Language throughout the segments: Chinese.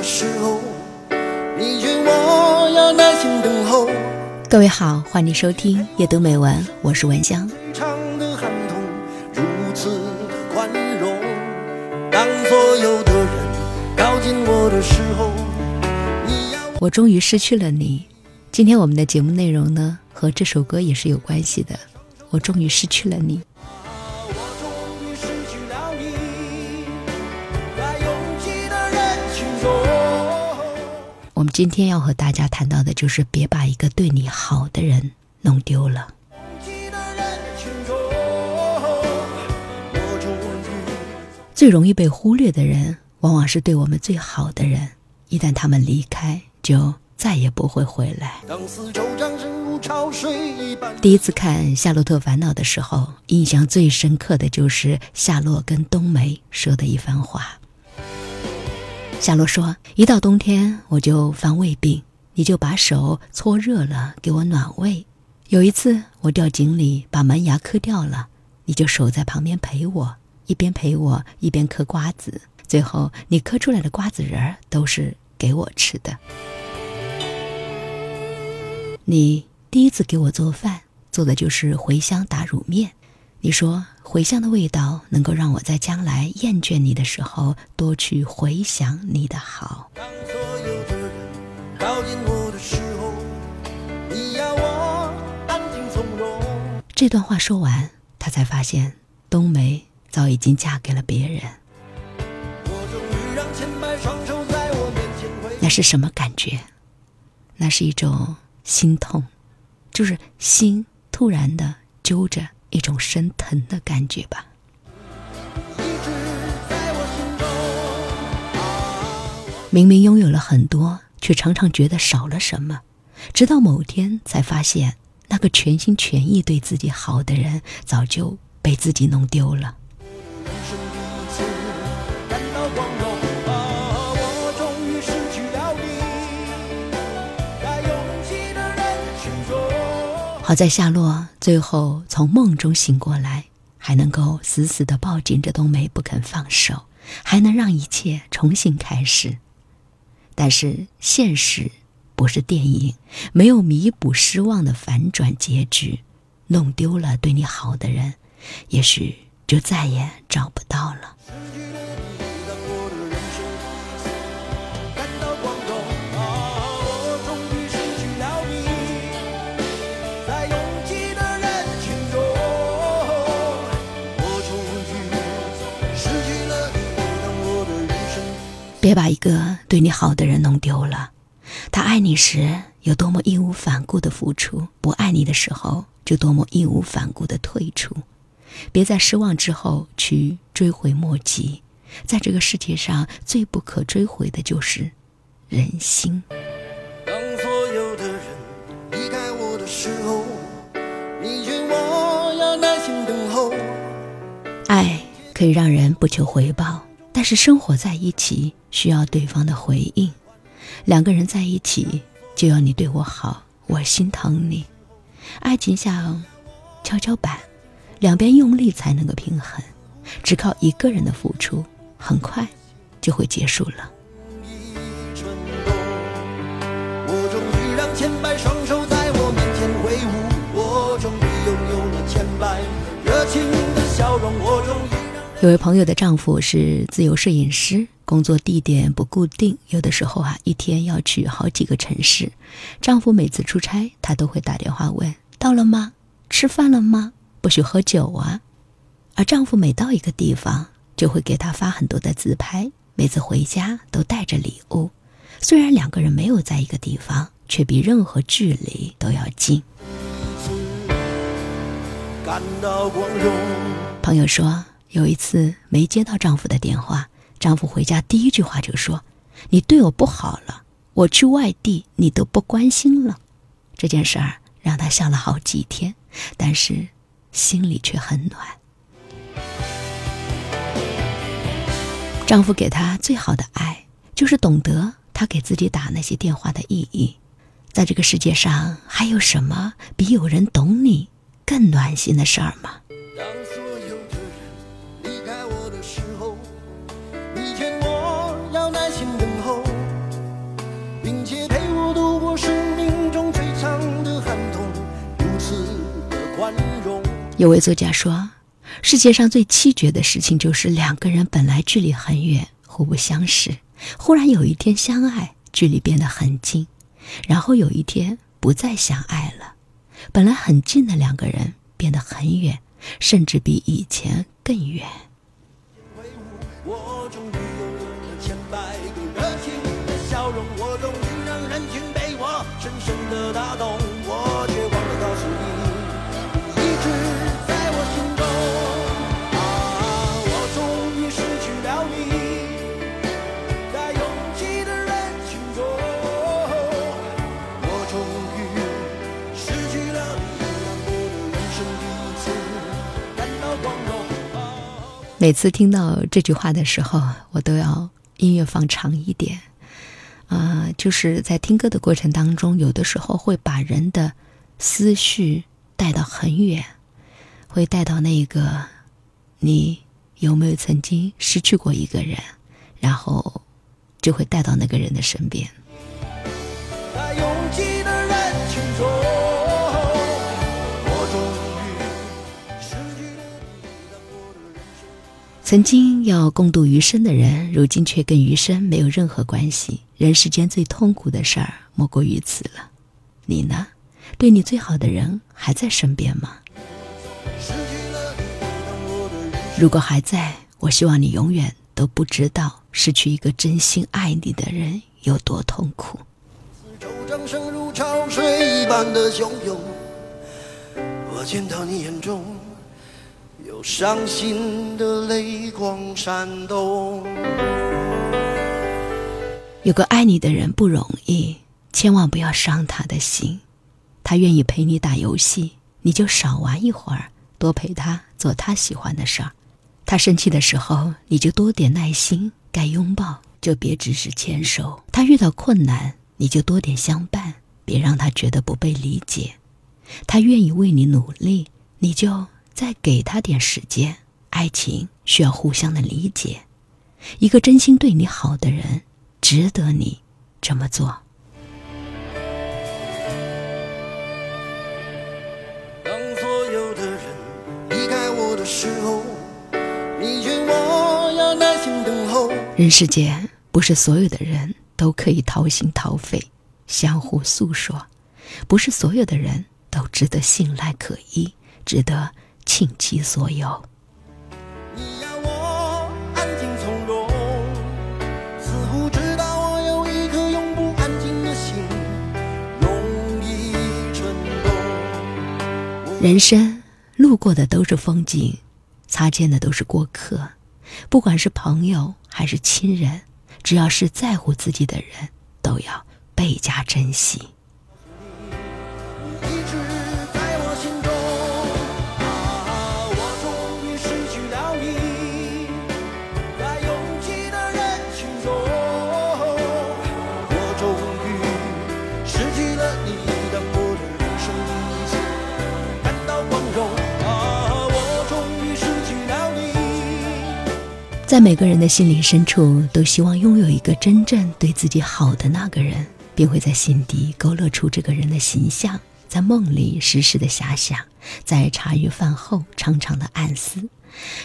的时候，你劝我要耐心等候。各位好，欢迎收听夜读美文，我是文香。长的寒冬如此的宽容，当所有的人靠近我的时候，你要我终于失去了你。今天我们的节目内容呢，和这首歌也是有关系的。我终于失去了你。今天要和大家谈到的就是，别把一个对你好的人弄丢了。最容易被忽略的人，往往是对我们最好的人。一旦他们离开，就再也不会回来。第一次看《夏洛特烦恼》的时候，印象最深刻的就是夏洛跟冬梅说的一番话。夏洛说：“一到冬天我就犯胃病，你就把手搓热了给我暖胃。有一次我掉井里把门牙磕掉了，你就守在旁边陪我，一边陪我一边嗑瓜子。最后你嗑出来的瓜子仁儿都是给我吃的。你第一次给我做饭，做的就是茴香打卤面。你说茴香的味道能够让我在将来厌倦你的时候，多去回想你的好。当所有的人靠近我的时候，你要我安静从容。这段话说完，他才发现冬梅早已经嫁给了别人。我终于让千百双手在我面前挥那是什么感觉？那是一种心痛，就是心突然的揪着一种生疼的感觉吧。明明拥有了很多，却常常觉得少了什么，直到某天才发现，那个全心全意对自己好的人，早就被自己弄丢了。好在夏洛最后从梦中醒过来，还能够死死地抱紧着冬梅不肯放手，还能让一切重新开始。但是现实不是电影，没有弥补失望的反转结局，弄丢了对你好的人，也许就再也找不到了。别把一个对你好的人弄丢了。他爱你时有多么义无反顾的付出，不爱你的时候就多么义无反顾的退出。别在失望之后去追悔莫及。在这个世界上最不可追回的就是人心。当所有的人离开我的时候，你劝我要耐心等候。爱可以让人不求回报，但是生活在一起需要对方的回应。两个人在一起，就要你对我好，我心疼你。爱情像跷跷板，两边用力才能够平衡，只靠一个人的付出，很快就会结束了。千百双手在我面前挥舞，我终于拥有了千百热情的笑容，我终于有位朋友的丈夫是自由摄影师，工作地点不固定，有的时候啊，一天要去好几个城市。丈夫每次出差，她都会打电话问：“到了吗？吃饭了吗？不许喝酒啊！”而丈夫每到一个地方，就会给她发很多的自拍，每次回家都带着礼物。虽然两个人没有在一个地方，却比任何距离都要近。感到光荣。朋友说，有一次没接到丈夫的电话，丈夫回家第一句话就说：“你对我不好了，我去外地你都不关心了。”这件事儿让她笑了好几天，但是心里却很暖。丈夫给她最好的爱，就是懂得她给自己打那些电话的意义。在这个世界上，还有什么比有人懂你更暖心的事儿吗？有位作家说，世界上最凄绝的事情就是两个人本来距离很远，互不相识，忽然有一天相爱，距离变得很近，然后有一天不再相爱了，本来很近的两个人变得很远，甚至比以前更远。我终于有了千百个热情的笑容，我终于让人群被我深深的打动，每次听到这句话的时候，我都要音乐放长一点。啊、就是在听歌的过程当中，有的时候会把人的思绪带到很远，会带到那个你有没有曾经失去过一个人，然后就会带到那个人的身边。曾经要共度余生的人，如今却跟余生没有任何关系。人世间最痛苦的事儿，莫过于此了。你呢？对你最好的人还在身边吗？如果还在，我希望你永远都不知道失去一个真心爱你的人有多痛苦。掌声如潮水一般的汹涌。我见到你眼中有伤心的泪光闪动。有个爱你的人不容易，千万不要伤他的心。他愿意陪你打游戏，你就少玩一会儿，多陪他做他喜欢的事儿。他生气的时候，你就多点耐心，该拥抱就别只是牵手。他遇到困难，你就多点相伴，别让他觉得不被理解。他愿意为你努力，你就再给他点时间。爱情需要互相的理解，一个真心对你好的人，值得你这么做。当所有的人离开我的时候，你劝我要耐心等候。人世间不是所有的人都可以掏心掏肺、相互诉说，不是所有的人都值得信赖可依，值得倾其所有。你要我安静从容，似乎知道我有一颗永不安静的心，容易蠢动。人生路过的都是风景，擦肩的都是过客。不管是朋友还是亲人，只要是在乎自己的人，都要倍加珍惜。每个人的心灵深处，都希望拥有一个真正对自己好的那个人，并会在心底勾勒出这个人的形象，在梦里时时的遐想，在茶余饭后常常的暗思。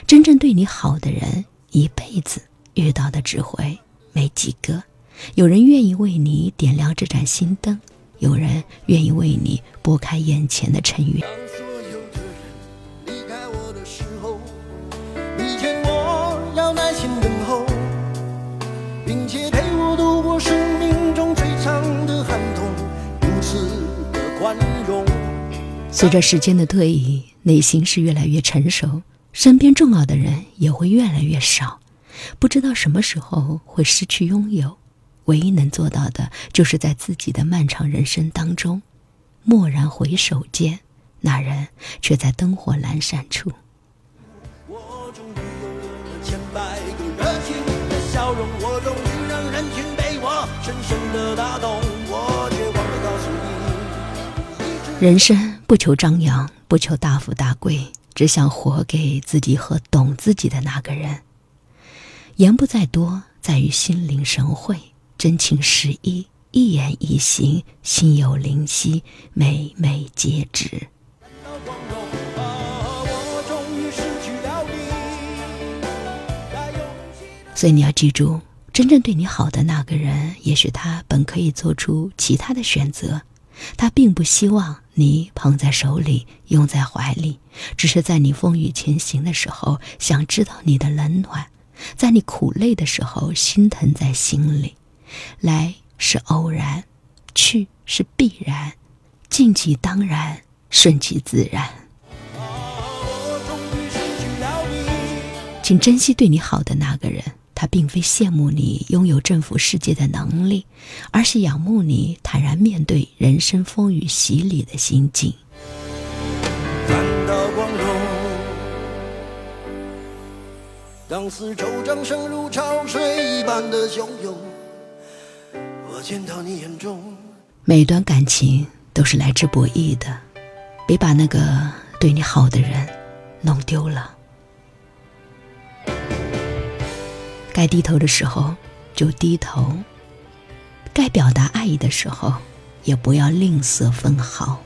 真正对你好的人，一辈子遇到的只会没几个。有人愿意为你点亮这盏心灯，有人愿意为你拨开眼前的尘缘。并且陪我度过生命中最长的寒冬，如此的宽容。随着时间的推移，内心是越来越成熟，身边重要的人也会越来越少，不知道什么时候会失去拥有。唯一能做到的，就是在自己的漫长人生当中，蓦然回首间，那人却在灯火阑珊处。我终人，生不求张扬，不求大富大贵，只想活给自己和懂自己的那个人。言不在多，在于心领神会，真情实意，一言一行，心有灵犀，每每皆知。所以你要记住，真正对你好的那个人，也许他本可以做出其他的选择，他并不希望你捧在手里，拥在怀里，只是在你风雨前行的时候，想知道你的冷暖，在你苦累的时候，心疼在心里。来是偶然，去是必然，尽其当然，顺其自然。请珍惜对你好的那个人。他并非羡慕你拥有征服世界的能力，而是仰慕你坦然面对人生风雨洗礼的心境。感到光荣。当四周掌声如潮水一般的汹涌，我见到你眼中。每段感情都是来之不易的，别把那个对你好的人弄丢了。该低头的时候就低头，该表达爱意的时候也不要吝啬分毫。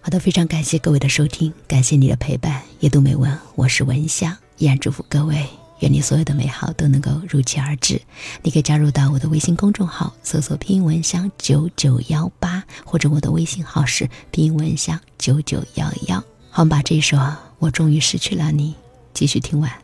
好的，非常感谢各位的收听，感谢你的陪伴。夜读美文，我是文香，依然祝福各位。愿你所有的美好都能够如期而至。你可以加入到我的微信公众号，搜索“拼音文香九九幺八”，或者我的微信号是“拼音文香九九幺幺”。好，我们把这首《我终于失去了你》继续听完。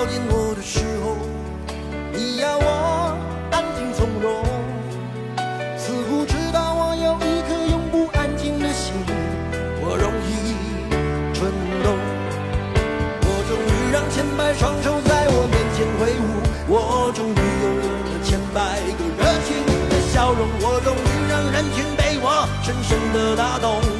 靠近我的时候你要我安静从容似乎知道我有一颗永不安静的心我容易蠢动。我终于让千百双手在我面前挥舞我终于拥有了千百个热情。的笑容我终于让人群被我深深的打动。